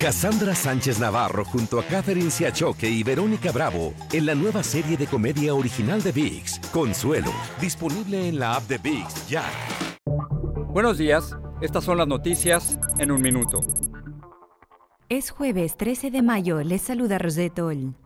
Cassandra Sánchez Navarro junto a Catherine Siachoque y Verónica Bravo en la nueva serie de comedia original de VIX, Consuelo, disponible en la app de VIX ya. Buenos días, estas son las noticias en un minuto. Es jueves 13 de mayo, les saluda Rosetol.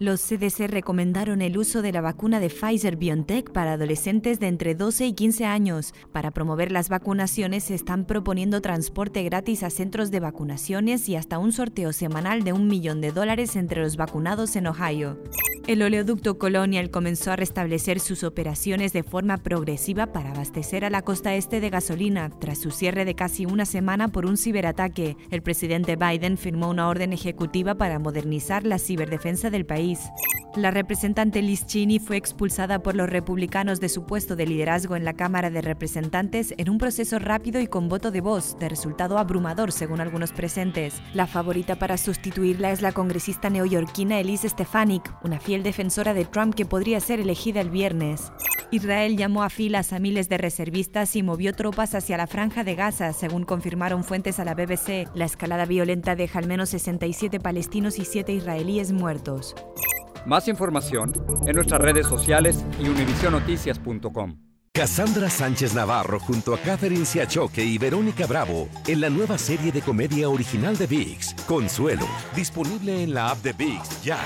Los CDC recomendaron el uso de la vacuna de Pfizer BioNTech para adolescentes de entre 12 y 15 años. Para promover las vacunaciones se están proponiendo transporte gratis a centros de vacunaciones y hasta un sorteo semanal de un millón de dólares entre los vacunados en Ohio. El oleoducto Colonial comenzó a restablecer sus operaciones de forma progresiva para abastecer a la costa este de gasolina, tras su cierre de casi una semana por un ciberataque. El presidente Biden firmó una orden ejecutiva para modernizar la ciberdefensa del país. La representante Liz Cheney fue expulsada por los republicanos de su puesto de liderazgo en la Cámara de Representantes en un proceso rápido y con voto de voz, de resultado abrumador según algunos presentes. La favorita para sustituirla es la congresista neoyorquina Elise Stefanik, una fiel defensora de Trump que podría ser elegida el viernes. Israel llamó a filas a miles de reservistas y movió tropas hacia la franja de Gaza, según confirmaron fuentes a la BBC. La escalada violenta deja al menos 67 palestinos y 7 israelíes muertos. Más información en nuestras redes sociales y univisionoticias.com. Cassandra Sánchez Navarro junto a Catherine Siachoque y Verónica Bravo en la nueva serie de comedia original de VIX, Consuelo, disponible en la app de VIX ya.